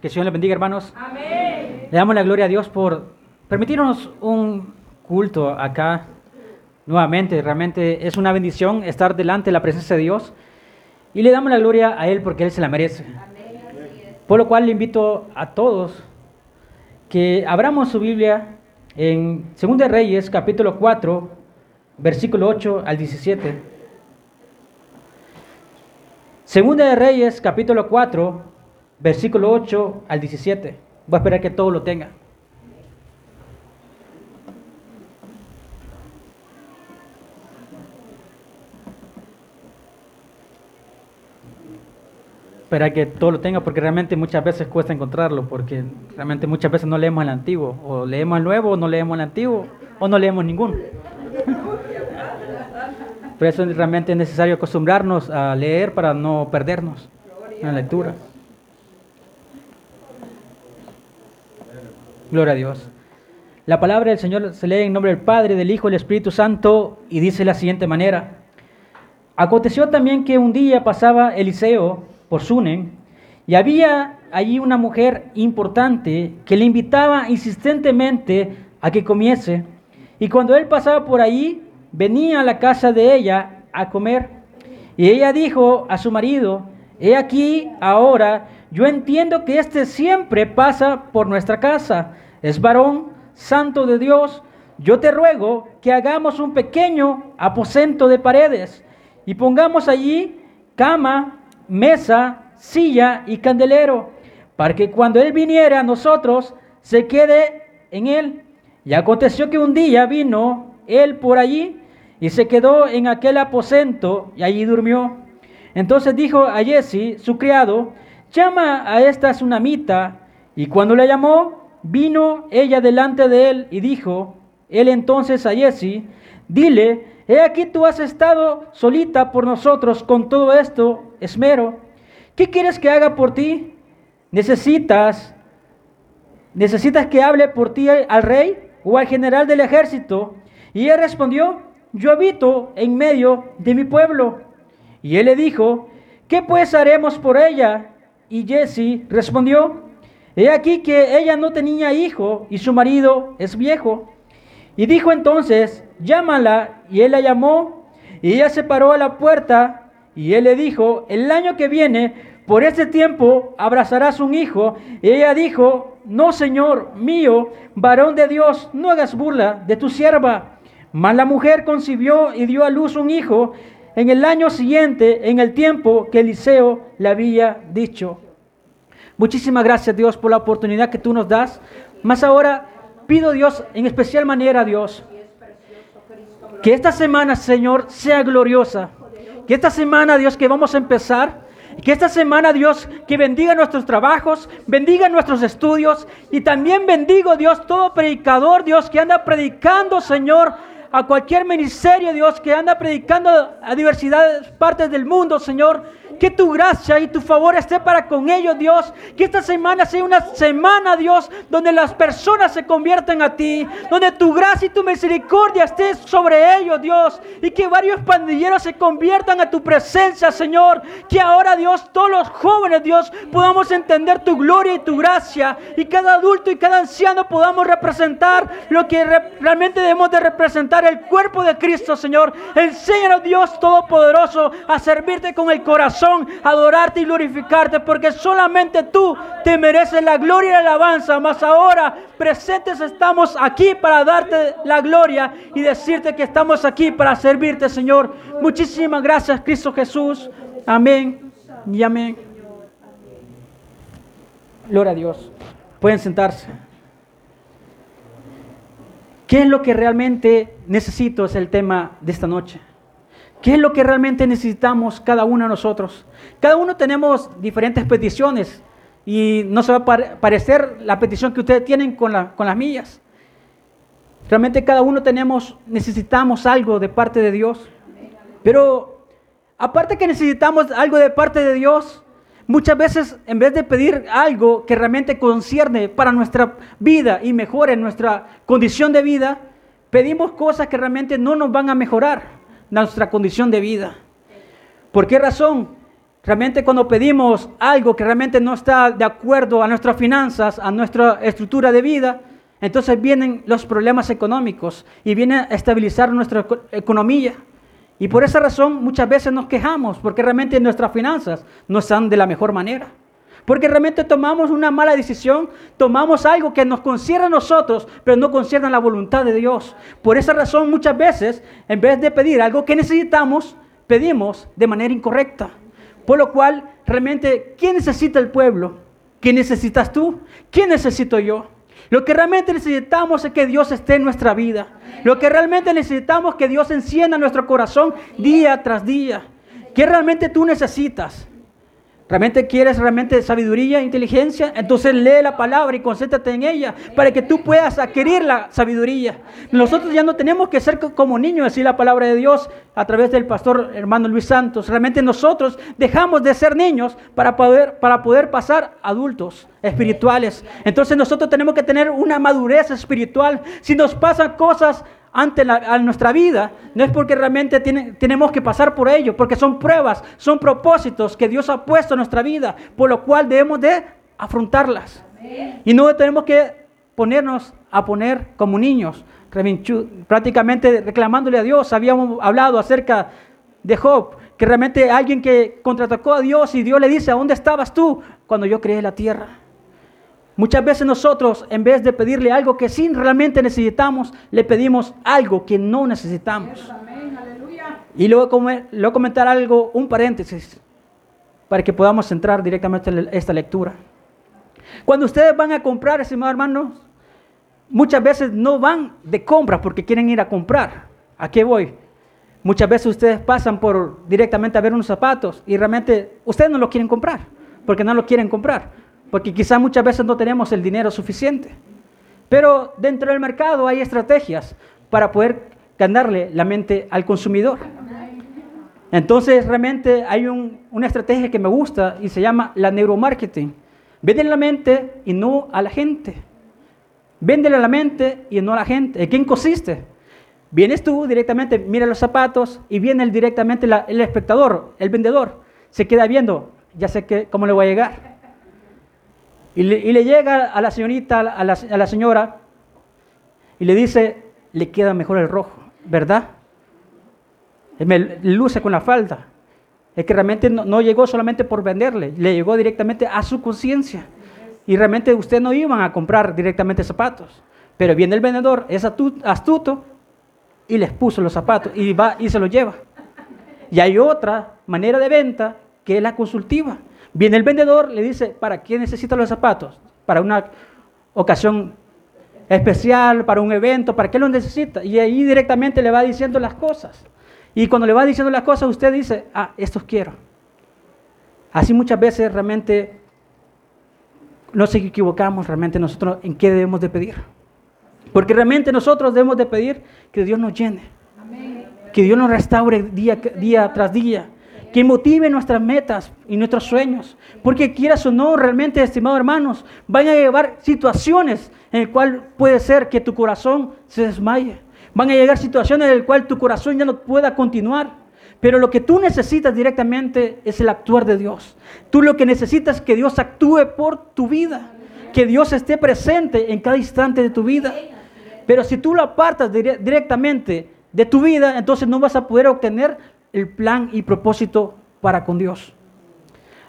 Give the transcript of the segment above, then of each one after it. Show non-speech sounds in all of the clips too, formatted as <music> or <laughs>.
Que el Señor les bendiga, hermanos. Le damos la gloria a Dios por permitirnos un culto acá nuevamente. Realmente es una bendición estar delante de la presencia de Dios. Y le damos la gloria a Él porque Él se la merece. Por lo cual le invito a todos que abramos su Biblia en 2 Reyes, capítulo 4, versículo 8 al 17. Segunda de Reyes, capítulo 4, versículo 8 al 17. Voy a esperar que todo lo tenga. Esperar que todo lo tenga porque realmente muchas veces cuesta encontrarlo porque realmente muchas veces no leemos el antiguo o leemos el nuevo o no leemos el antiguo o no leemos ninguno. Por eso realmente es necesario acostumbrarnos a leer para no perdernos en la lectura. Gloria a Dios. La palabra del Señor se lee en nombre del Padre, del Hijo y del Espíritu Santo y dice de la siguiente manera. Aconteció también que un día pasaba Eliseo por Sunen y había allí una mujer importante que le invitaba insistentemente a que comiese. Y cuando él pasaba por ahí, venía a la casa de ella a comer. Y ella dijo a su marido, he aquí ahora, yo entiendo que este siempre pasa por nuestra casa. Es varón, santo de Dios. Yo te ruego que hagamos un pequeño aposento de paredes y pongamos allí cama, mesa, silla y candelero, para que cuando él viniera a nosotros se quede en él. Y aconteció que un día vino él por allí y se quedó en aquel aposento y allí durmió. Entonces dijo a Jesse, su criado, llama a esta tsunamita. Y cuando la llamó, vino ella delante de él y dijo, él entonces a Jesse, dile, he aquí tú has estado solita por nosotros con todo esto esmero. ¿Qué quieres que haga por ti? ¿Necesitas, necesitas que hable por ti al rey o al general del ejército? Y él respondió, yo habito en medio de mi pueblo. Y él le dijo, ¿qué pues haremos por ella? Y Jesse respondió, he aquí que ella no tenía hijo y su marido es viejo. Y dijo entonces, llámala. Y él la llamó y ella se paró a la puerta y él le dijo, el año que viene, por este tiempo, abrazarás un hijo. Y ella dijo, no, Señor mío, varón de Dios, no hagas burla de tu sierva. Mas la mujer concibió y dio a luz un hijo en el año siguiente, en el tiempo que Eliseo le había dicho. Muchísimas gracias Dios por la oportunidad que tú nos das. Más ahora pido Dios en especial manera, Dios, que esta semana, Señor, sea gloriosa. Que esta semana, Dios, que vamos a empezar, que esta semana, Dios, que bendiga nuestros trabajos, bendiga nuestros estudios y también bendigo, Dios, todo predicador, Dios, que anda predicando, Señor, a cualquier ministerio, Dios, que anda predicando a diversidades partes del mundo, Señor. Que tu gracia y tu favor esté para con ellos, Dios. Que esta semana sea una semana, Dios, donde las personas se convierten a ti. Donde tu gracia y tu misericordia esté sobre ellos, Dios. Y que varios pandilleros se conviertan a tu presencia, Señor. Que ahora, Dios, todos los jóvenes, Dios, podamos entender tu gloria y tu gracia. Y cada adulto y cada anciano podamos representar lo que realmente debemos de representar, el cuerpo de Cristo, Señor. Enséñanos, Dios Todopoderoso, a servirte con el corazón adorarte y glorificarte, porque solamente tú te mereces la gloria y la alabanza. Mas ahora presentes estamos aquí para darte la gloria y decirte que estamos aquí para servirte, Señor. Muchísimas gracias, Cristo Jesús. Amén y amén. Gloria a Dios. Pueden sentarse. ¿Qué es lo que realmente necesito? Es el tema de esta noche. ¿Qué es lo que realmente necesitamos cada uno de nosotros? Cada uno tenemos diferentes peticiones y no se va a parecer la petición que ustedes tienen con, las mías. Realmente cada uno tenemos, necesitamos algo de parte de Dios. Pero aparte que necesitamos algo de parte de Dios, muchas veces en vez de pedir algo que realmente concierne para nuestra vida y mejore nuestra condición de vida, pedimos cosas que realmente no nos van a mejorar nuestra condición de vida. ¿Por qué razón? realmente cuando pedimos algo que realmente no está de acuerdo a nuestras finanzas, a nuestra estructura de vida, entonces vienen los problemas económicos y viene a estabilizar nuestra economía. Y por esa razón muchas veces nos quejamos porque realmente nuestras finanzas no están de la mejor manera. Porque realmente tomamos una mala decisión, tomamos algo que nos concierne a nosotros, pero no concierne a la voluntad de Dios. Por esa razón muchas veces, en vez de pedir algo que necesitamos, pedimos de manera incorrecta. Por lo cual, realmente, ¿quién necesita el pueblo? ¿Quién necesitas tú? ¿Quién necesito yo? Lo que realmente necesitamos es que Dios esté en nuestra vida. Lo que realmente necesitamos es que Dios encienda nuestro corazón día tras día. ¿Qué realmente tú necesitas? ¿Realmente quieres realmente sabiduría inteligencia? Entonces lee la palabra y concéntrate en ella para que tú puedas adquirir la sabiduría. Nosotros ya no tenemos que ser como niños, decir la palabra de Dios a través del pastor hermano Luis Santos. Realmente nosotros dejamos de ser niños para poder, para poder pasar adultos espirituales. Entonces nosotros tenemos que tener una madurez espiritual. Si nos pasan cosas ante nuestra vida, no es porque realmente tenemos que pasar por ello, porque son pruebas, son propósitos que Dios ha puesto en nuestra vida, por lo cual debemos de afrontarlas. Y no tenemos que ponernos a poner como niños, prácticamente reclamándole a Dios. Habíamos hablado acerca de Job, que realmente alguien que contraatacó a Dios y Dios le dice, ¿a dónde estabas tú cuando yo creé la tierra? Muchas veces nosotros, en vez de pedirle algo que sí realmente necesitamos, le pedimos algo que no necesitamos. Y luego, luego comentar algo, un paréntesis, para que podamos entrar directamente en esta lectura. Cuando ustedes van a comprar, estimados hermanos, muchas veces no van de compra porque quieren ir a comprar. ¿A qué voy? Muchas veces ustedes pasan por directamente a ver unos zapatos y realmente ustedes no lo quieren comprar porque no lo quieren comprar porque quizás muchas veces no tenemos el dinero suficiente. Pero dentro del mercado hay estrategias para poder ganarle la mente al consumidor. Entonces realmente hay una estrategia que me gusta y se llama la neuromarketing. Vende la mente y no a la gente. Véndele a la mente y no a la gente. ¿En quién consiste? Vienes tú directamente, mira los zapatos y viene directamente el espectador, el vendedor. Se queda viendo, ya sé que, cómo le voy a llegar. Y le, llega a la señorita, a la, señora, y le dice, le queda mejor el rojo, ¿verdad? Me luce con la falda. Es que realmente no, llegó solamente por venderle, le llegó directamente a su conciencia. Y realmente usted no iban a comprar directamente zapatos. Pero viene el vendedor, es astuto, y les puso los zapatos y va y se los lleva. Y hay otra manera de venta que es la consultiva. Viene el vendedor, le dice, ¿para qué necesita los zapatos? Para una ocasión especial, para un evento, ¿para qué lo necesita? Y ahí directamente le va diciendo las cosas. Y cuando le va diciendo las cosas, usted dice, ah, estos quiero. Así muchas veces realmente nos equivocamos realmente nosotros en qué debemos de pedir. Porque realmente nosotros debemos de pedir que Dios nos llene. Que Dios nos restaure día, día tras día que motive nuestras metas y nuestros sueños. Porque quieras o no, realmente, estimados hermanos, van a llevar situaciones en las cuales puede ser que tu corazón se desmaye. Van a llegar situaciones en las cuales tu corazón ya no pueda continuar. Pero lo que tú necesitas directamente es el actuar de Dios. Tú lo que necesitas es que Dios actúe por tu vida. Que Dios esté presente en cada instante de tu vida. Pero si tú lo apartas directamente de tu vida, entonces no vas a poder obtener el plan y propósito para con Dios.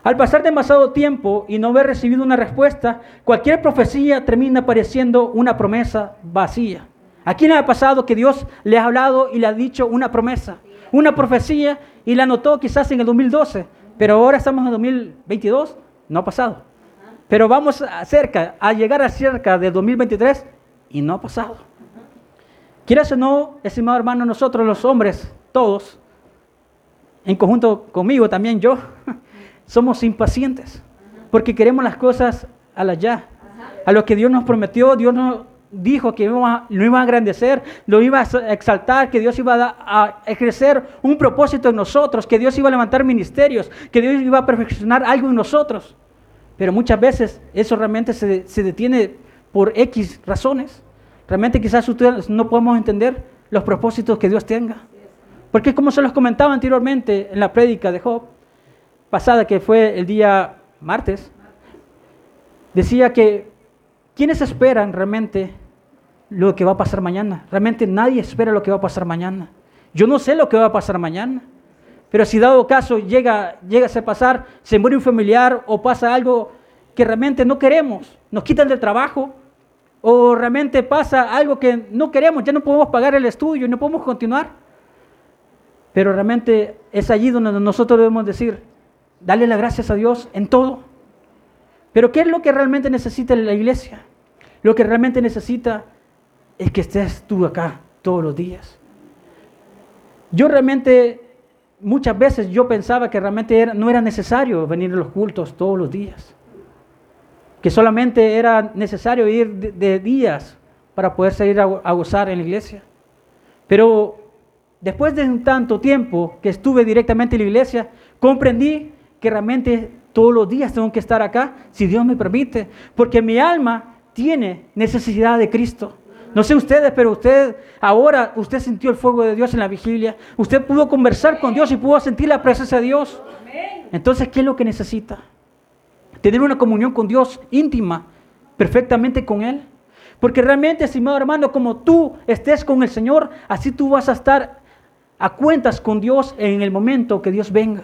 Al pasar demasiado tiempo y no haber recibido una respuesta, cualquier profecía termina pareciendo una promesa vacía. ¿A quién le ha pasado que Dios le ha hablado y le ha dicho una promesa, una profecía y la anotó quizás en el 2012, pero ahora estamos en 2022? No ha pasado. Pero vamos cerca, a llegar a cerca del 2023 y no ha pasado. Quieras o no, estimado hermano, nosotros los hombres, todos, en conjunto conmigo también yo, <laughs> somos impacientes, porque queremos las cosas a la ya. A lo que Dios nos prometió, Dios nos dijo que lo iba a engrandecer, lo iba a exaltar, que Dios iba a, ejercer un propósito en nosotros, que Dios iba a levantar ministerios, que Dios iba a perfeccionar algo en nosotros. Pero muchas veces eso realmente se, se detiene por X razones. Realmente quizás ustedes no podemos entender los propósitos que Dios tenga. Porque como se los comentaba anteriormente en la prédica de Job, pasada, que fue el día martes, decía que ¿quiénes esperan realmente lo que va a pasar mañana? Realmente nadie espera lo que va a pasar mañana. Yo no sé lo que va a pasar mañana. Pero si dado caso llega, llega a pasar, se muere un familiar o pasa algo que realmente no queremos, nos quitan del trabajo, o realmente pasa algo que no queremos, ya no podemos pagar el estudio no podemos continuar. Pero realmente es allí donde nosotros debemos decir, dale las gracias a Dios en todo. Pero ¿qué es lo que realmente necesita la iglesia? Lo que realmente necesita es que estés tú acá todos los días. Yo realmente, muchas veces yo pensaba que realmente no era necesario venir a los cultos todos los días. Que solamente era necesario ir de, días para poder salir a, a gozar en la iglesia. Pero después de un tanto tiempo que estuve directamente en la iglesia, comprendí que realmente todos los días tengo que estar acá, si Dios me permite, porque mi alma tiene necesidad de Cristo. No sé ustedes, pero usted ahora, usted sintió el fuego de Dios en la vigilia, usted pudo conversar con Dios y pudo sentir la presencia de Dios. Entonces, ¿qué es lo que necesita? Tener una comunión con Dios íntima, perfectamente con Él. Porque realmente, estimado hermano, como tú estés con el Señor, así tú vas a estar a cuentas con Dios en el momento que Dios venga.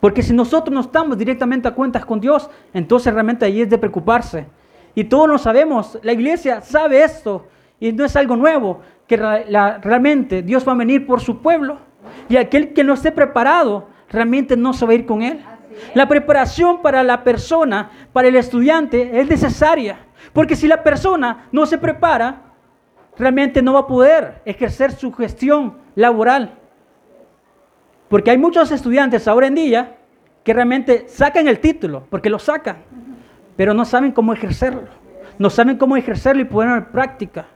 Porque si nosotros no estamos directamente a cuentas con Dios, entonces realmente ahí es de preocuparse. Y todos lo sabemos, la iglesia sabe esto y no es algo nuevo, que realmente Dios va a venir por su pueblo. Y aquel que no esté preparado, realmente no se va a ir con él. La preparación para la persona, para el estudiante, es necesaria. Porque si la persona no se prepara, realmente no va a poder ejercer su gestión laboral. Porque hay muchos estudiantes ahora en día que realmente sacan el título, porque lo sacan, pero no saben cómo ejercerlo. No saben cómo ejercerlo y ponerlo en práctica.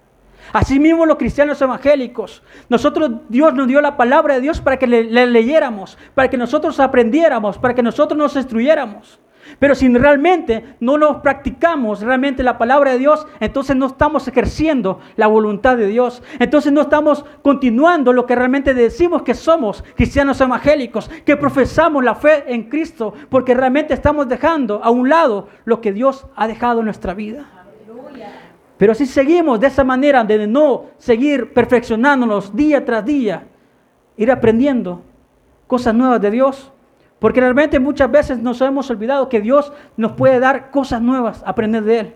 Asimismo los cristianos evangélicos. Nosotros, Dios nos dio la palabra de Dios para que le, le, leyéramos, para que nosotros aprendiéramos, para que nosotros nos instruyéramos. Pero si realmente no nos practicamos realmente la palabra de Dios, entonces no estamos ejerciendo la voluntad de Dios. Entonces no estamos continuando lo que realmente decimos que somos cristianos evangélicos, que profesamos la fe en Cristo, porque realmente estamos dejando a un lado lo que Dios ha dejado en nuestra vida. Pero si seguimos de esa manera de no seguir perfeccionándonos día tras día, ir aprendiendo cosas nuevas de Dios, porque realmente muchas veces nos hemos olvidado que Dios nos puede dar cosas nuevas, aprender de Él.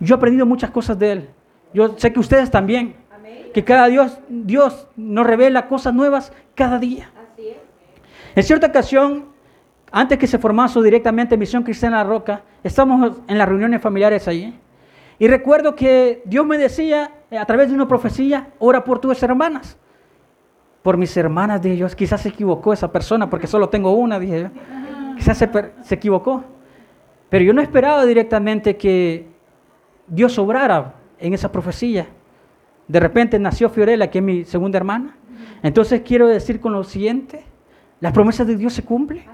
Yo he aprendido muchas cosas de Él. Yo sé que ustedes también. Que cada Dios, Dios nos revela cosas nuevas cada día. En cierta ocasión, antes que se formase directamente Misión Cristiana La Roca, estamos en las reuniones familiares allí. Y recuerdo que Dios me decía, a través de una profecía, ora por tus hermanas por mis hermanas, dije yo, quizás se equivocó esa persona porque solo tengo una, dije yo. Quizás se, se equivocó. Pero yo no esperaba directamente que Dios obrara en esa profecía. De repente nació Fiorella, que es mi segunda hermana. Entonces quiero decir con lo siguiente, las promesas de Dios se cumplen.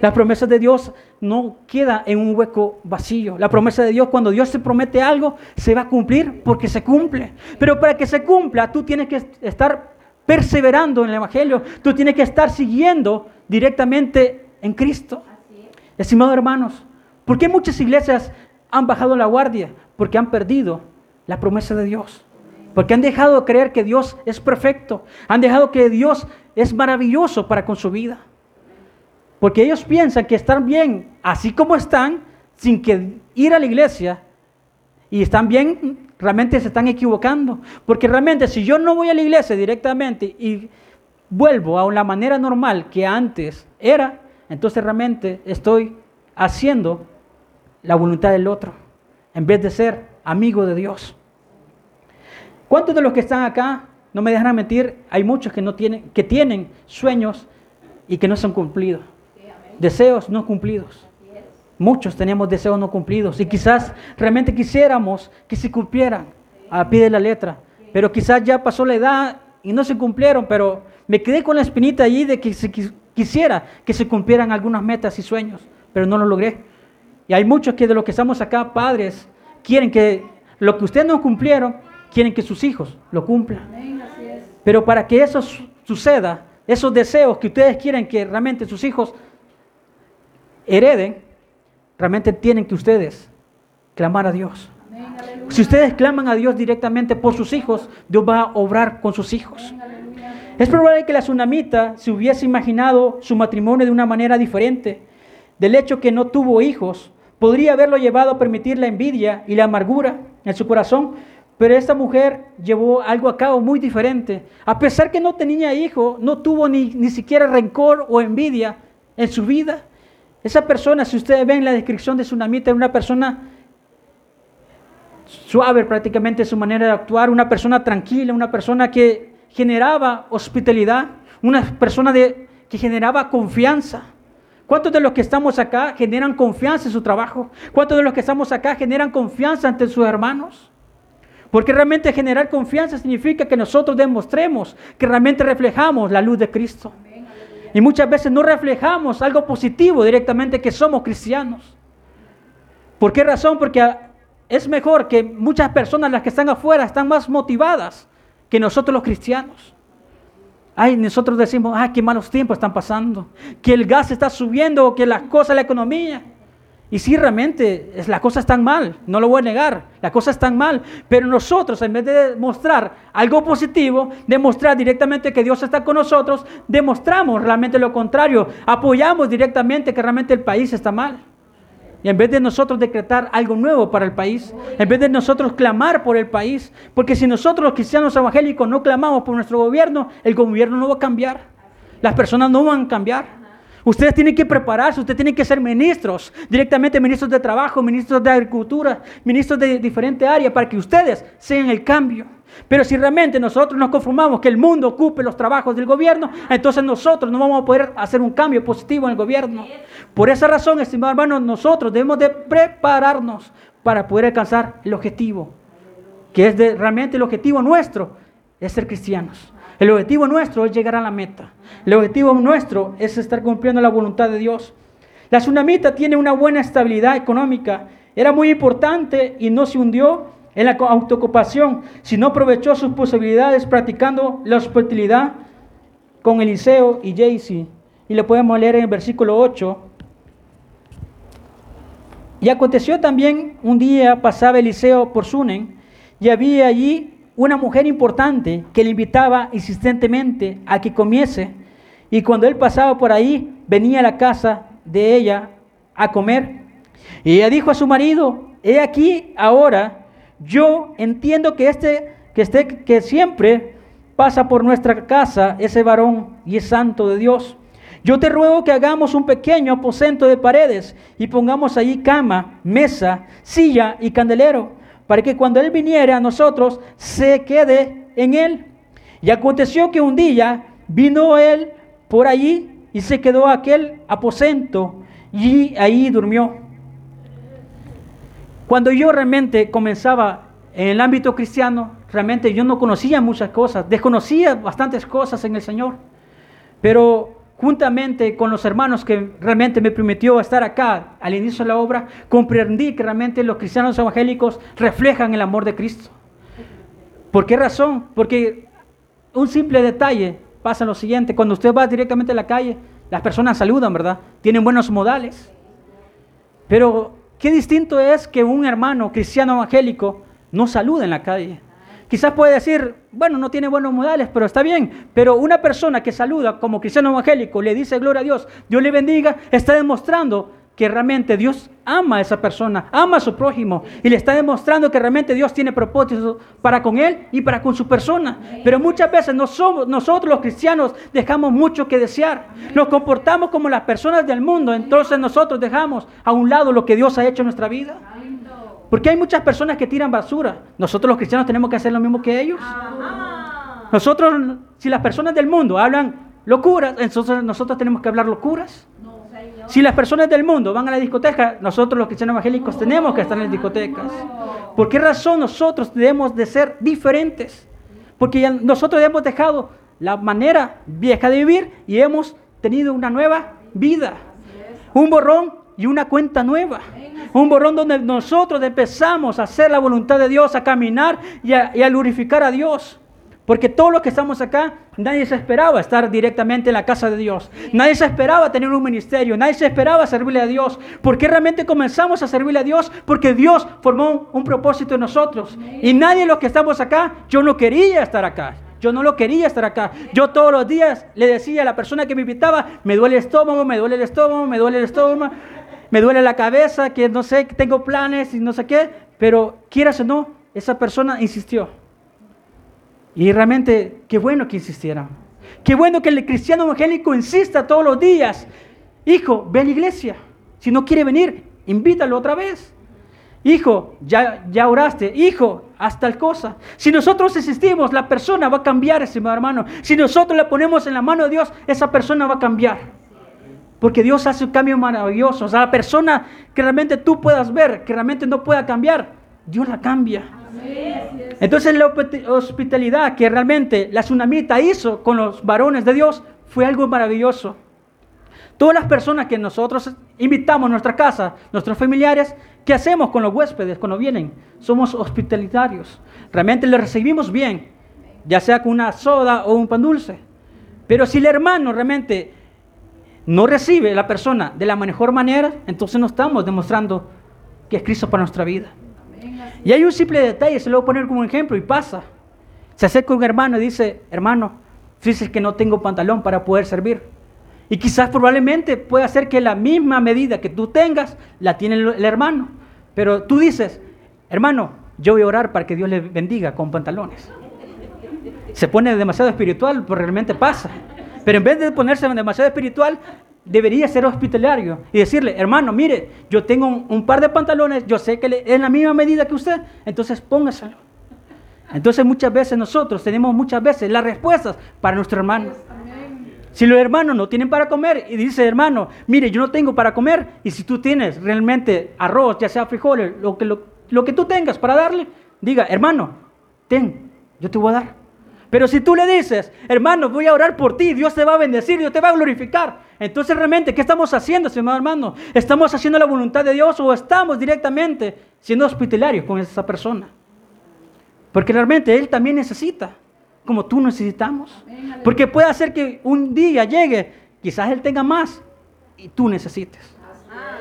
Las promesas de Dios no queda en un hueco vacío. La promesa de Dios, cuando Dios te promete algo, se va a cumplir porque se cumple. Pero para que se cumpla, tú tienes que estar perseverando en el Evangelio. Tú tienes que estar siguiendo directamente en Cristo. Estimados hermanos, ¿por qué muchas iglesias han bajado la guardia? Porque han perdido la promesa de Dios. Porque han dejado de creer que Dios es perfecto. Han dejado que Dios es maravilloso para con su vida. Porque ellos piensan que están bien así como están, sin que ir a la iglesia, y están bien realmente se están equivocando. Porque realmente si yo no voy a la iglesia directamente y vuelvo a la manera normal que antes era, entonces realmente estoy haciendo la voluntad del otro, en vez de ser amigo de Dios. ¿Cuántos de los que están acá, no me dejan mentir, hay muchos que, no tienen, que tienen sueños y que no son cumplidos, deseos no cumplidos? Muchos tenemos deseos no cumplidos y quizás realmente quisiéramos que se cumplieran a pie de la letra, pero quizás ya pasó la edad y no se cumplieron, pero me quedé con la espinita allí de que se quisiera que se cumplieran algunas metas y sueños, pero no lo logré. Y hay muchos que de los que estamos acá, padres, quieren que lo que ustedes no cumplieron, quieren que sus hijos lo cumplan. Pero para que eso suceda, esos deseos que ustedes quieren que realmente sus hijos hereden, realmente tienen que ustedes clamar a Dios. Si ustedes claman a Dios directamente por sus hijos, Dios va a obrar con sus hijos. Es probable que la tsunamita se hubiese imaginado su matrimonio de una manera diferente. Del hecho que no tuvo hijos, podría haberlo llevado a permitir la envidia y la amargura en su corazón, pero esta mujer llevó algo a cabo muy diferente. A pesar que no tenía hijo, no tuvo ni, ni siquiera rencor o envidia en su vida. Esa persona, si ustedes ven la descripción de Tsunamita, era una persona suave prácticamente su manera de actuar, una persona tranquila, una persona que generaba hospitalidad, una persona que generaba confianza. ¿Cuántos de los que estamos acá generan confianza en su trabajo? ¿Cuántos de los que estamos acá generan confianza ante sus hermanos? Porque realmente generar confianza significa que nosotros demostremos que realmente reflejamos la luz de Cristo. Y muchas veces no reflejamos algo positivo directamente que somos cristianos. ¿Por qué razón? Porque es mejor que muchas personas, las que están afuera, están más motivadas que nosotros los cristianos. Ay, nosotros decimos, ah, qué malos tiempos están pasando, que el gas está subiendo, que las cosas, la economía. Y sí, realmente las cosas están mal, no lo voy a negar, las cosas están mal, pero nosotros en vez de mostrar algo positivo, demostrar directamente que Dios está con nosotros, demostramos realmente lo contrario, apoyamos directamente que realmente el país está mal. Y en vez de nosotros decretar algo nuevo para el país, en vez de nosotros clamar por el país, porque si nosotros los cristianos evangélicos no clamamos por nuestro gobierno, el gobierno no va a cambiar. Las personas no van a cambiar. Ustedes tienen que prepararse, ustedes tienen que ser ministros, directamente ministros de trabajo, ministros de agricultura, ministros de diferente área, para que ustedes sean el cambio. Pero si realmente nosotros nos conformamos que el mundo ocupe los trabajos del gobierno, entonces nosotros no vamos a poder hacer un cambio positivo en el gobierno. Por esa razón, estimados hermanos, nosotros debemos de prepararnos para poder alcanzar el objetivo, que es realmente el objetivo nuestro, es ser cristianos. El objetivo nuestro es llegar a la meta. El objetivo nuestro es estar cumpliendo la voluntad de Dios. La tsunamita tiene una buena estabilidad económica. Era muy importante y no se hundió en la autoocupación, sino aprovechó sus posibilidades practicando la hospitalidad con Eliseo y Jaycee. Y le podemos leer en el versículo 8. Y aconteció también un día pasaba Eliseo por Sunen y había allí una mujer importante que le invitaba insistentemente a que comiese. Y cuando él pasaba por ahí, venía a la casa de ella a comer. Y ella dijo a su marido, he aquí ahora yo entiendo que este, que este, que siempre pasa por nuestra casa, ese varón y es santo de Dios. Yo te ruego que hagamos un pequeño aposento de paredes y pongamos allí cama, mesa, silla y candelero, para que cuando Él viniere a nosotros se quede en Él. Y aconteció que un día vino Él por allí y se quedó aquel aposento y ahí durmió. Cuando yo realmente comenzaba en el ámbito cristiano, realmente yo no conocía muchas cosas, desconocía bastantes cosas en el Señor. Pero juntamente con los hermanos que realmente me permitió estar acá al inicio de la obra, comprendí que realmente los cristianos evangélicos reflejan el amor de Cristo. ¿Por qué razón? Porque un simple detalle pasa lo siguiente, cuando usted va directamente a la calle, las personas saludan, ¿verdad? Tienen buenos modales. Pero Qué distinto es que un hermano cristiano evangélico no salude en la calle. Quizás puede decir, bueno, no tiene buenos modales, pero está bien. Pero una persona que saluda como cristiano evangélico, le dice gloria a Dios, Dios le bendiga, está demostrando que realmente Dios ama a esa persona, ama a su prójimo y le está demostrando que realmente Dios tiene propósitos para con él y para con su persona. Pero muchas veces nosotros los cristianos dejamos mucho que desear. Nos comportamos como las personas del mundo, entonces nosotros dejamos a un lado lo que Dios ha hecho en nuestra vida. Porque hay muchas personas que tiran basura. Nosotros los cristianos tenemos que hacer lo mismo que ellos. Nosotros, si las personas del mundo hablan locuras, entonces nosotros tenemos que hablar locuras. Si las personas del mundo van a la discoteca, nosotros los cristianos evangélicos tenemos que estar en las discotecas. ¿Por qué razón nosotros debemos de ser diferentes? Porque nosotros hemos dejado la manera vieja de vivir y hemos tenido una nueva vida. Un borrón y una cuenta nueva. Un borrón donde nosotros empezamos a hacer la voluntad de Dios, a caminar y a, glorificar a Dios. Porque todos los que estamos acá, nadie se esperaba estar directamente en la casa de Dios. Nadie se esperaba tener un ministerio. Nadie se esperaba servirle a Dios. ¿Por qué realmente comenzamos a servirle a Dios? Porque Dios formó un propósito en nosotros. Y nadie de los que estamos acá, yo no quería estar acá. Yo no lo quería estar acá. Yo todos los días le decía a la persona que me invitaba, me duele el estómago, me duele el estómago, me duele el estómago, me duele la cabeza, que no sé, que tengo planes y no sé qué. Pero quieras o no, esa persona insistió. Y realmente, qué bueno que insistiera. Qué bueno que el cristiano evangélico insista todos los días. Hijo, ve a la iglesia. Si no quiere venir, invítalo otra vez. Hijo, ya, ya oraste. Hijo, haz tal cosa. Si nosotros insistimos, la persona va a cambiar, hermano. Si nosotros la ponemos en la mano de Dios, esa persona va a cambiar. Porque Dios hace un cambio maravilloso. O sea, la persona que realmente tú puedas ver, que realmente no pueda cambiar, Dios la cambia. Entonces la hospitalidad que realmente la tsunamita hizo con los varones de Dios fue algo maravilloso. Todas las personas que nosotros invitamos a nuestra casa, nuestros familiares, ¿qué hacemos con los huéspedes cuando vienen? Somos hospitalitarios. Realmente les recibimos bien, ya sea con una soda o un pan dulce. Pero si el hermano realmente no recibe la persona de la mejor manera, entonces no estamos demostrando que es Cristo para nuestra vida. Y hay un simple detalle, se lo voy a poner como ejemplo y pasa. Se acerca un hermano y dice, hermano, fíjese que no tengo pantalón para poder servir. Y quizás probablemente pueda ser que la misma medida que tú tengas, la tiene el, hermano. Pero tú dices, hermano, yo voy a orar para que Dios le bendiga con pantalones. Se pone demasiado espiritual, pues realmente pasa. Pero en vez de ponerse demasiado espiritual, debería ser hospitalario y decirle, hermano, mire, yo tengo un, par de pantalones, yo sé que es en la misma medida que usted, entonces póngaselo. Entonces muchas veces nosotros tenemos muchas veces las respuestas para nuestro hermano. Si los hermanos no tienen para comer y dice, hermano, mire, yo no tengo para comer, y si tú tienes realmente arroz, ya sea frijoles, lo que, lo, lo que tú tengas para darle, diga, hermano, ten, yo te voy a dar. Pero si tú le dices, hermano, voy a orar por ti, Dios te va a bendecir, Dios te va a glorificar. Entonces realmente, ¿qué estamos haciendo, señor hermano? ¿Estamos haciendo la voluntad de Dios o estamos directamente siendo hospitalarios con esa persona? Porque realmente Él también necesita, como tú necesitamos. Porque puede hacer que un día llegue, quizás Él tenga más y tú necesites.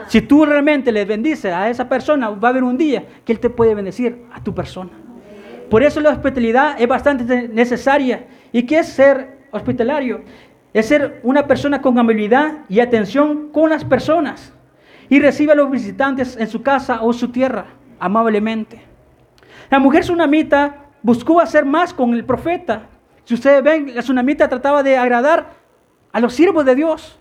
Si tú realmente le bendices a esa persona, va a haber un día que Él te puede bendecir a tu persona. Por eso la hospitalidad es bastante necesaria. ¿Y qué es ser hospitalario? Es ser una persona con amabilidad y atención con las personas. Y recibe a los visitantes en su casa o su tierra amablemente. La mujer tsunamita buscó hacer más con el profeta. Si ustedes ven, la tsunamita trataba de agradar a los siervos de Dios.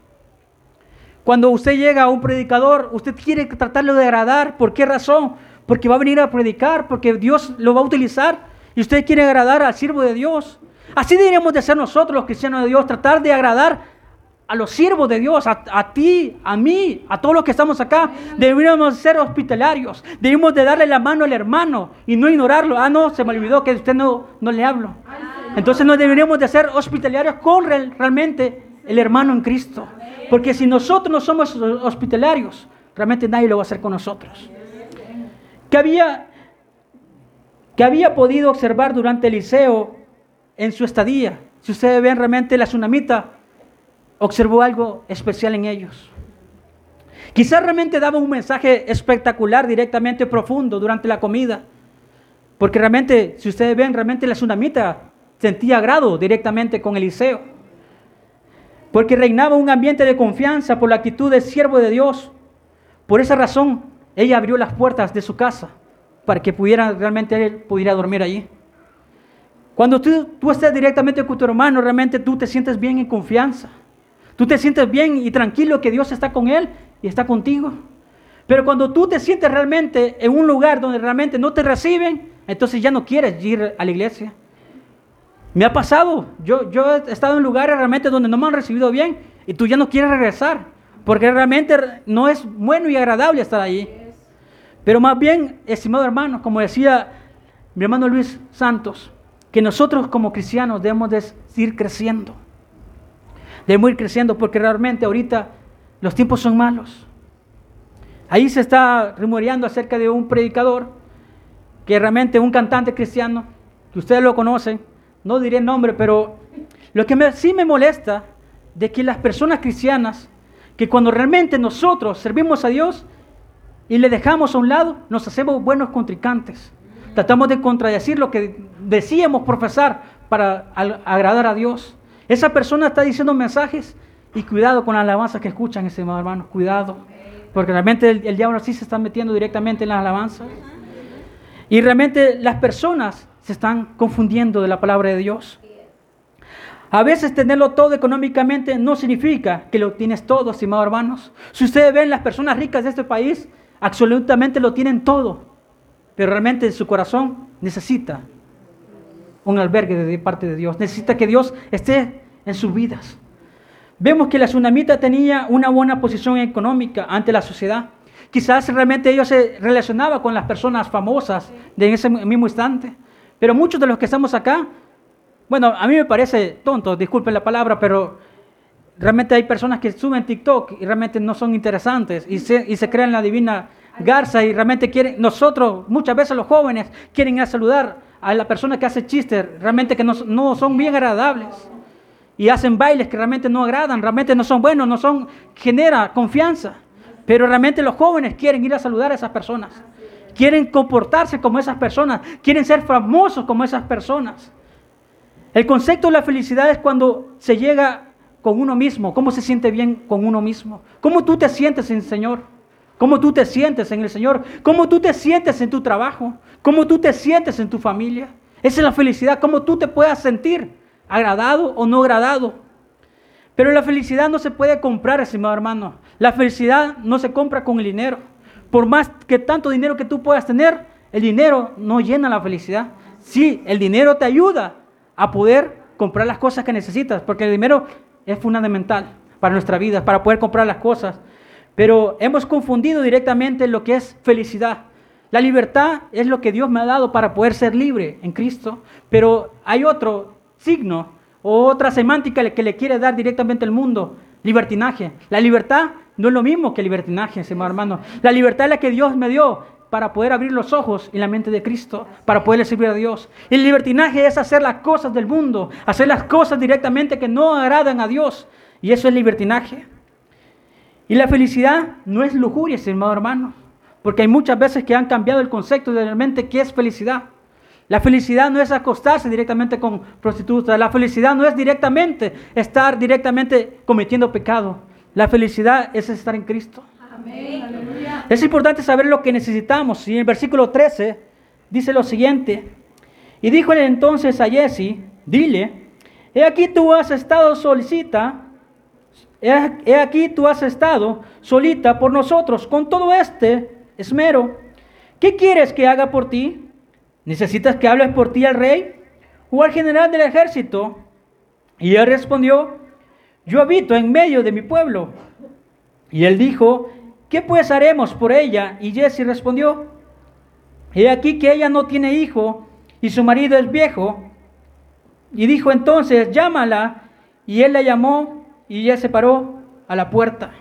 Cuando usted llega a un predicador, usted quiere tratarlo de agradar. ¿Por qué razón? Porque va a venir a predicar, porque Dios lo va a utilizar y usted quiere agradar al siervo de Dios. Así deberíamos de ser nosotros los cristianos de Dios, tratar de agradar a los siervos de Dios, a, ti, a mí, a todos los que estamos acá. Deberíamos ser hospitalarios, debemos de darle la mano al hermano y no ignorarlo. Ah, no, se me olvidó que usted no, no le hablo. Entonces no deberíamos de ser hospitalarios con realmente el hermano en Cristo. Porque si nosotros no somos hospitalarios, realmente nadie lo va a hacer con nosotros que había, que había podido observar durante Eliseo en su estadía. Si ustedes ven realmente la tsunamita, observó algo especial en ellos. Quizás realmente daba un mensaje espectacular, directamente profundo durante la comida. Porque realmente, si ustedes ven, realmente la tsunamita sentía agrado directamente con Eliseo. Porque reinaba un ambiente de confianza por la actitud del siervo de Dios. Por esa razón, ella abrió las puertas de su casa para que pudiera realmente él pudiera dormir allí. Cuando tú, tú estés directamente con tu hermano, realmente tú te sientes bien en confianza. Tú te sientes bien y tranquilo que Dios está con él y está contigo. Pero cuando tú te sientes realmente en un lugar donde realmente no te reciben, entonces ya no quieres ir a la iglesia. Me ha pasado, yo, yo he estado en lugares realmente donde no me han recibido bien y tú ya no quieres regresar, porque realmente no es bueno y agradable estar allí. Pero más bien, estimado hermano, como decía mi hermano Luis Santos, que nosotros como cristianos debemos de ir creciendo. Debemos ir creciendo porque realmente ahorita los tiempos son malos. Ahí se está rumoreando acerca de un predicador, que realmente un cantante cristiano, que ustedes lo conocen, no diré nombre, pero lo que me, sí me molesta de que las personas cristianas, que cuando realmente nosotros servimos a Dios y le dejamos a un lado, nos hacemos buenos contrincantes. Tratamos de contradecir lo que decíamos profesar para agradar a Dios. Esa persona está diciendo mensajes y cuidado con las alabanzas que escuchan, ese hermano, cuidado. Porque realmente el, el diablo sí se está metiendo directamente en las alabanzas. Y realmente las personas se están confundiendo de la palabra de Dios. A veces tenerlo todo económicamente no significa que lo tienes todo, estimados hermanos. Si ustedes ven las personas ricas de este país, absolutamente lo tienen todo, pero realmente su corazón necesita un albergue de parte de Dios, necesita que Dios esté en sus vidas. Vemos que la tsunamita tenía una buena posición económica ante la sociedad. Quizás realmente ellos se relacionaba con las personas famosas de ese mismo instante. Pero muchos de los que estamos acá, bueno, a mí me parece tonto, disculpen la palabra, pero realmente hay personas que suben TikTok y realmente no son interesantes y se, y se crean la divina garza y realmente quieren, nosotros, muchas veces los jóvenes, quieren ir a saludar a la persona que hace chistes, realmente que no, no son bien agradables y hacen bailes que realmente no agradan, realmente no son buenos, no son, genera confianza. Pero realmente los jóvenes quieren ir a saludar a esas personas. Quieren comportarse como esas personas. Quieren ser famosos como esas personas. El concepto de la felicidad es cuando se llega con uno mismo. ¿Cómo se siente bien con uno mismo? ¿Cómo tú te sientes en el Señor? ¿Cómo tú te sientes en el Señor? ¿Cómo tú te sientes en tu trabajo? ¿Cómo tú te sientes en tu familia? Esa es la felicidad. ¿Cómo tú te puedas sentir? agradado o no agradado. Pero la felicidad no se puede comprar, estimado hermano. La felicidad no se compra con el dinero. Por más que tanto dinero que tú puedas tener, el dinero no llena la felicidad. Sí, el dinero te ayuda a poder comprar las cosas que necesitas, porque el dinero es fundamental para nuestra vida, para poder comprar las cosas. Pero hemos confundido directamente lo que es felicidad. La libertad es lo que Dios me ha dado para poder ser libre en Cristo, pero hay otro signo o otra semántica que le quiere dar directamente al mundo, libertinaje. La libertad no es lo mismo que libertinaje, hermano. La libertad es la que Dios me dio para poder abrir los ojos y la mente de Cristo, para poderle servir a Dios. El libertinaje es hacer las cosas del mundo, hacer las cosas directamente que no agradan a Dios. Y eso es libertinaje. Y la felicidad no es lujuria, estimado hermano, porque hay muchas veces que han cambiado el concepto de realmente qué es felicidad. La felicidad no es acostarse directamente con prostitutas. La felicidad no es directamente estar directamente cometiendo pecado. La felicidad es estar en Cristo. Es importante saber lo que necesitamos. Y en el versículo 13 dice lo siguiente. Y dijo entonces a Jesse, dile, he aquí tú has estado solicita, he aquí tú has estado solita por nosotros con todo este esmero. ¿Qué quieres que haga por ti? ¿Necesitas que hables por ti al rey o al general del ejército? Y él respondió, yo habito en medio de mi pueblo. Y él dijo, ¿qué pues haremos por ella? Y Jesse respondió, he aquí que ella no tiene hijo y su marido es viejo. Y dijo entonces, llámala. Y él la llamó y ella se paró a la puerta.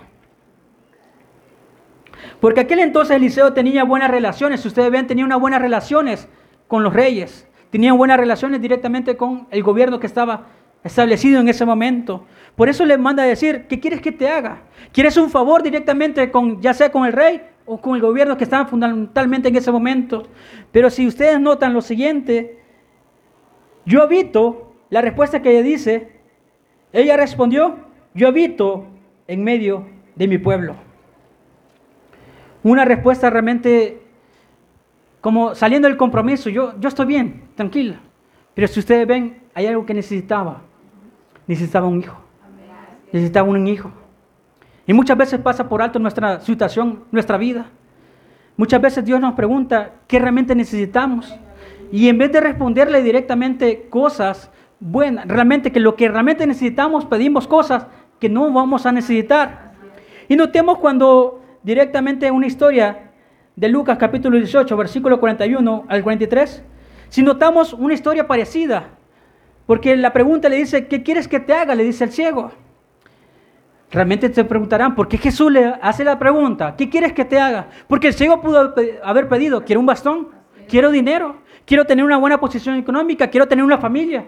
Porque aquel entonces Eliseo tenía buenas relaciones, ustedes ven, tenía unas buenas relaciones con los reyes, tenían buenas relaciones directamente con el gobierno que estaba establecido en ese momento. Por eso le manda a decir, ¿qué quieres que te haga? ¿Quieres un favor directamente con, ya sea con el rey o con el gobierno que estaba fundamentalmente en ese momento? Pero si ustedes notan lo siguiente, yo habito, la respuesta que ella dice, ella respondió, yo habito en medio de mi pueblo. Una respuesta realmente como saliendo del compromiso, yo, yo estoy bien, tranquila. Pero si ustedes ven, hay algo que necesitaba. Necesitaba un hijo. Necesitaba un hijo. Y muchas veces pasa por alto nuestra situación, nuestra vida. Muchas veces Dios nos pregunta qué realmente necesitamos. Y en vez de responderle directamente cosas buenas, realmente que lo que realmente necesitamos, pedimos cosas que no vamos a necesitar. Y notemos cuando directamente una historia de Lucas capítulo 18, versículo 41 al 43, si notamos una historia parecida, porque la pregunta le dice, ¿qué quieres que te haga? Le dice el ciego. Realmente te preguntarán, ¿por qué Jesús le hace la pregunta? ¿Qué quieres que te haga? Porque el ciego pudo haber pedido, quiero un bastón, quiero dinero, quiero tener una buena posición económica, quiero tener una familia.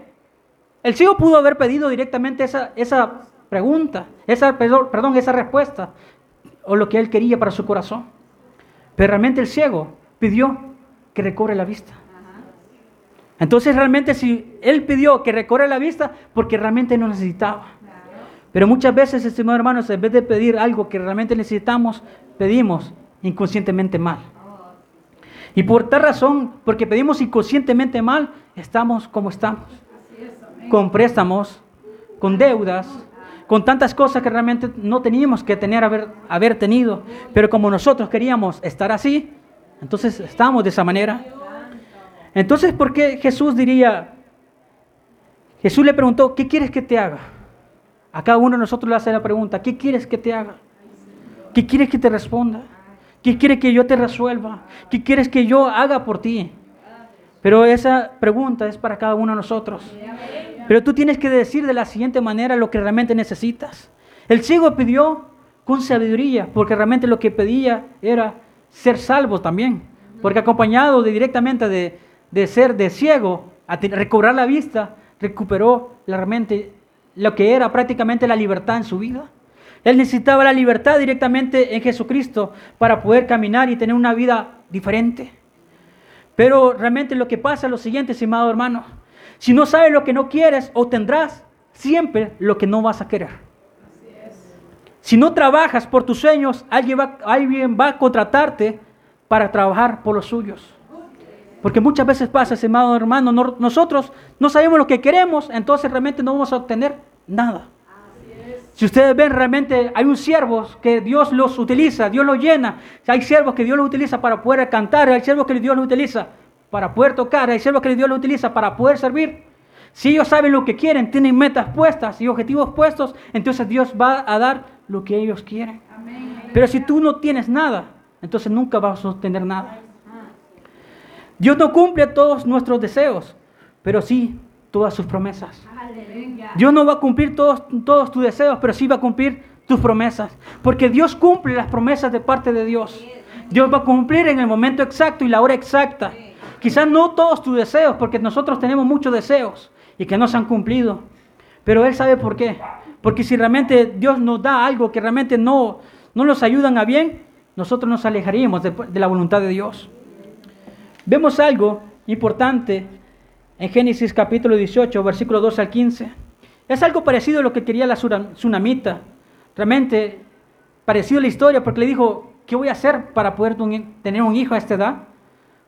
El ciego pudo haber pedido directamente esa, esa pregunta, esa, perdón, esa respuesta, o lo que él quería para su corazón. Pero realmente el ciego pidió que recobre la vista. Entonces realmente si él pidió que recobre la vista, porque realmente no necesitaba. Pero muchas veces, estimados hermanos, en vez de pedir algo que realmente necesitamos, pedimos inconscientemente mal. Y por tal razón, porque pedimos inconscientemente mal, estamos como estamos. Con préstamos, con deudas, con tantas cosas que realmente no teníamos que tener, haber, haber tenido. Pero como nosotros queríamos estar así, entonces estamos de esa manera. Entonces, ¿por qué Jesús diría? Jesús le preguntó, ¿qué quieres que te haga? A cada uno de nosotros le hace la pregunta, ¿qué quieres que te haga? ¿Qué quieres que te responda? ¿Qué quieres que yo te resuelva? ¿Qué quieres que yo haga por ti? Pero esa pregunta es para cada uno de nosotros. Pero tú tienes que decir de la siguiente manera lo que realmente necesitas. El ciego pidió con sabiduría, porque realmente lo que pedía era ser salvo también. Porque acompañado de, directamente de, de ser de ciego a recobrar la vista, recuperó realmente lo que era prácticamente la libertad en su vida. Él necesitaba la libertad directamente en Jesucristo para poder caminar y tener una vida diferente. Pero realmente lo que pasa es lo siguiente, hermano. Si no sabes lo que no quieres, obtendrás siempre lo que no vas a querer. Si no trabajas por tus sueños, alguien va, alguien va a contratarte para trabajar por los suyos. Porque muchas veces pasa, estimado hermano, nosotros no sabemos lo que queremos, entonces realmente no vamos a obtener nada. Si ustedes ven realmente, hay un siervo que Dios los utiliza, Dios los llena. Hay siervos que Dios los utiliza para poder cantar, hay siervos que Dios los utiliza para poder tocar, hay siervos que Dios los utiliza para poder servir. Si ellos saben lo que quieren, tienen metas puestas y objetivos puestos, entonces Dios va a dar lo que ellos quieren. Pero si tú no tienes nada, entonces nunca vas a obtener nada. Dios no cumple todos nuestros deseos, pero sí todas sus promesas. Dios no va a cumplir todos, todos tus deseos, pero sí va a cumplir tus promesas. Porque Dios cumple las promesas de parte de Dios. Dios va a cumplir en el momento exacto y la hora exacta. Quizás no todos tus deseos, porque nosotros tenemos muchos deseos y que no se han cumplido. Pero Él sabe por qué. Porque si realmente Dios nos da algo que realmente no, no nos ayudan a bien, nosotros nos alejaríamos de, de la voluntad de Dios. Vemos algo importante en Génesis capítulo 18, versículo 2 al 15. Es algo parecido a lo que quería la tsunamita. Realmente parecido a la historia porque le dijo, ¿qué voy a hacer para poder tener un hijo a esta edad?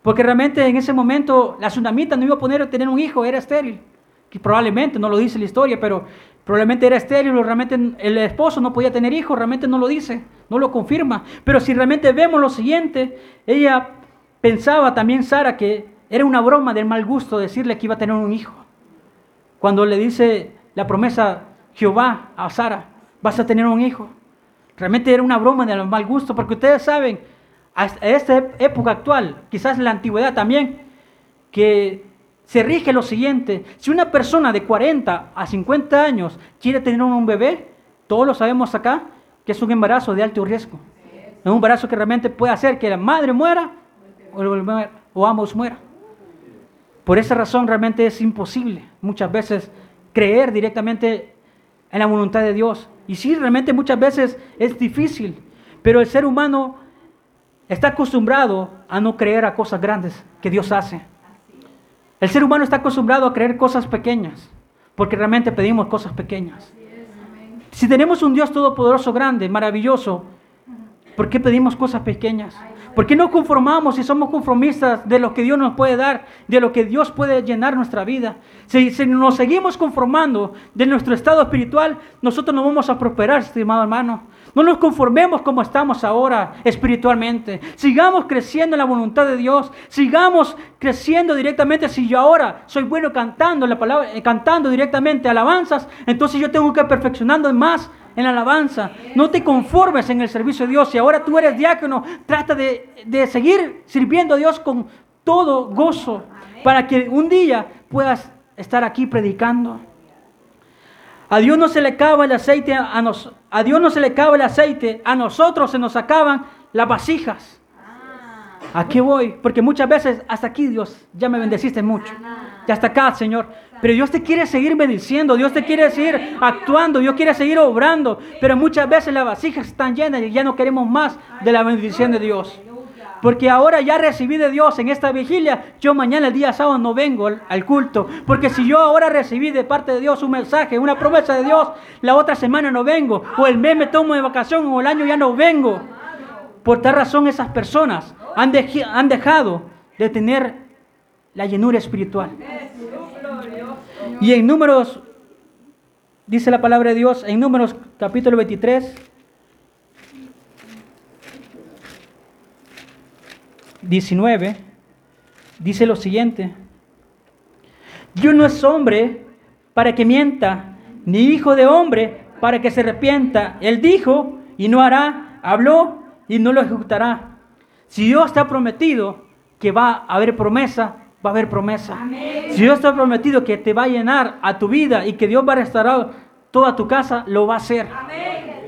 Porque realmente en ese momento la tsunamita no iba a poder tener un hijo, era estéril. Que probablemente, no lo dice la historia, pero probablemente era estéril, realmente el esposo no podía tener hijos, realmente no lo dice, no lo confirma. Pero si realmente vemos lo siguiente, ella Pensaba también Sara que era una broma del mal gusto decirle que iba a tener un hijo. Cuando le dice la promesa Jehová a Sara, vas a tener un hijo. Realmente era una broma del mal gusto, porque ustedes saben, a esta época actual, quizás en la antigüedad también, que se rige lo siguiente, si una persona de 40 a 50 años quiere tener un bebé, todos lo sabemos acá, que es un embarazo de alto riesgo. Es un embarazo que realmente puede hacer que la madre muera o ambos mueran. Por esa razón realmente es imposible muchas veces creer directamente en la voluntad de Dios. Y sí, realmente muchas veces es difícil, pero el ser humano está acostumbrado a no creer a cosas grandes que Dios hace. El ser humano está acostumbrado a creer cosas pequeñas, porque realmente pedimos cosas pequeñas. Si tenemos un Dios todopoderoso, grande, maravilloso, ¿por qué pedimos cosas pequeñas? ¿Por qué no conformamos y somos conformistas de lo que Dios nos puede dar, de lo que Dios puede llenar nuestra vida? Si, nos seguimos conformando de nuestro estado espiritual, nosotros no vamos a prosperar, estimado hermano. No nos conformemos como estamos ahora espiritualmente. Sigamos creciendo en la voluntad de Dios. Sigamos creciendo directamente. Si yo ahora soy bueno cantando la palabra, eh, cantando directamente alabanzas, entonces yo tengo que perfeccionando más en la alabanza. No te conformes en el servicio de Dios. Si ahora tú eres diácono, trata de, seguir sirviendo a Dios con todo gozo para que un día puedas estar aquí predicando. A Dios no se le acaba el aceite a, nos, a Dios no se le acaba el aceite, a nosotros se nos acaban las vasijas. ¿A qué voy? Porque muchas veces hasta aquí Dios ya me bendeciste mucho. Y hasta acá, Señor. Pero Dios te quiere seguir bendiciendo, Dios te quiere seguir actuando, Dios quiere seguir obrando. Pero muchas veces las vasijas están llenas y ya no queremos más de la bendición de Dios. Porque ahora ya recibí de Dios en esta vigilia, yo mañana el día sábado no vengo al, culto. Porque si yo ahora recibí de parte de Dios un mensaje, una promesa de Dios, la otra semana no vengo. O el mes me tomo de vacación o el año ya no vengo. Por tal razón esas personas han, han dejado de tener la llenura espiritual. Y en números, dice la palabra de Dios, en números capítulo 23, 19, dice lo siguiente. Dios no es hombre para que mienta, ni hijo de hombre para que se arrepienta. Él dijo y no hará, habló y no lo ejecutará. Si Dios te ha prometido que va a haber promesa, va a haber promesa. Si Dios te ha prometido que te va a llenar a tu vida y que Dios va a restaurar toda tu casa, lo va a hacer.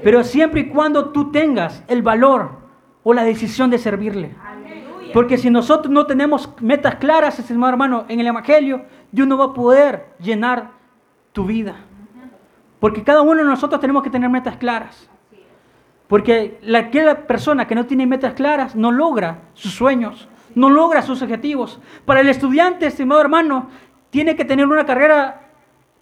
Pero siempre y cuando tú tengas el valor o la decisión de servirle. Porque si nosotros no tenemos metas claras, estimado hermano, en el Evangelio, Dios no va a poder llenar tu vida. Porque cada uno de nosotros tenemos que tener metas claras. Porque la, aquella persona que no tiene metas claras no logra sus sueños, no logra sus objetivos. Para el estudiante, estimado hermano, tiene que tener una carrera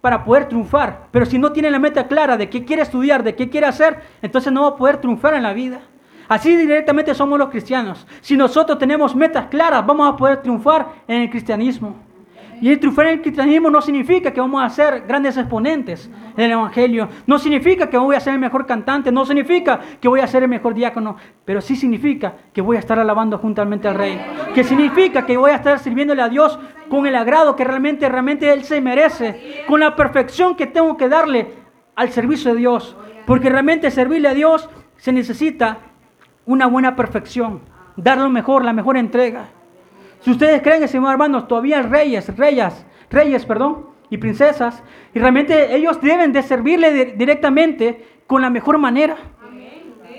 para poder triunfar. Pero si no tiene la meta clara de qué quiere estudiar, de qué quiere hacer, entonces no va a poder triunfar en la vida. Así directamente somos los cristianos. Si nosotros tenemos metas claras, vamos a poder triunfar en el cristianismo. Y el triunfar en el cristianismo no significa que vamos a ser grandes exponentes en el Evangelio. No significa que voy a ser el mejor cantante. No significa que voy a ser el mejor diácono. Pero sí significa que voy a estar alabando juntamente al Rey. Que significa que voy a estar sirviéndole a Dios con el agrado que realmente, realmente Él se merece. Con la perfección que tengo que darle al servicio de Dios. Porque realmente servirle a Dios se necesita una buena perfección, dar lo mejor, la mejor entrega. Si ustedes creen, estimados hermanos, todavía reyes, reyes, reyes, perdón, y princesas, y realmente ellos deben de servirle directamente con la mejor manera.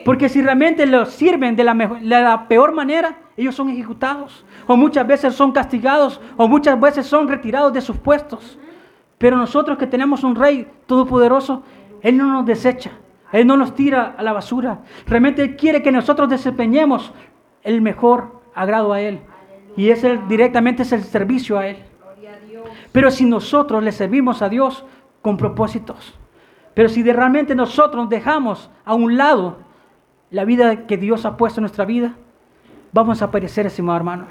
Porque si realmente los sirven de la, la peor manera, ellos son ejecutados, o muchas veces son castigados, o muchas veces son retirados de sus puestos. Pero nosotros que tenemos un rey todopoderoso, Él no nos desecha. Él no nos tira a la basura. Realmente Él quiere que nosotros desempeñemos el mejor agrado a Él. Y es el, directamente es el servicio a Él. Pero si nosotros le servimos a Dios con propósitos, pero si realmente nosotros dejamos a un lado la vida que Dios ha puesto en nuestra vida, vamos a perecer, estimado hermano.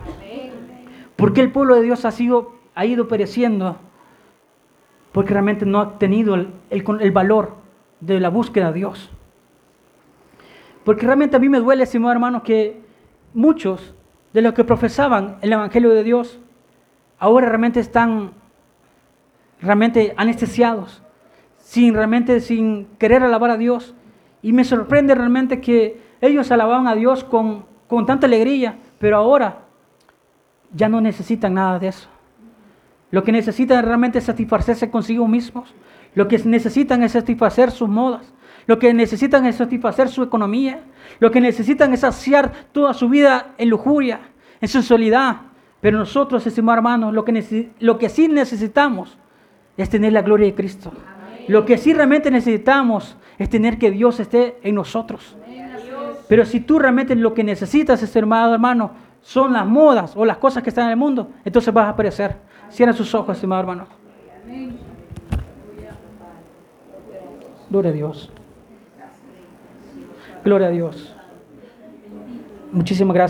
Porque el pueblo de Dios ha, sido, ha ido pereciendo? Porque realmente no ha tenido el, el valor de la búsqueda de Dios. Porque realmente a mí me duele, estimado hermano, que muchos de los que profesaban el Evangelio de Dios ahora realmente están realmente anestesiados, sin realmente sin querer alabar a Dios. Y me sorprende realmente que ellos alababan a Dios con, con tanta alegría, pero ahora ya no necesitan nada de eso. Lo que necesitan realmente es satisfacerse consigo mismos. Lo que necesitan es satisfacer sus modas. Lo que necesitan es satisfacer su economía. Lo que necesitan es saciar toda su vida en lujuria, en sensualidad. Pero nosotros, estimados hermanos, lo que, lo que sí necesitamos es tener la gloria de Cristo. Lo que sí realmente necesitamos es tener que Dios esté en nosotros. Pero si tú realmente lo que necesitas, estimado hermano, son las modas o las cosas que están en el mundo, entonces vas a perecer. Cierra sus ojos, estimado hermano. Gloria a Dios. Gloria a Dios. Muchísimas gracias.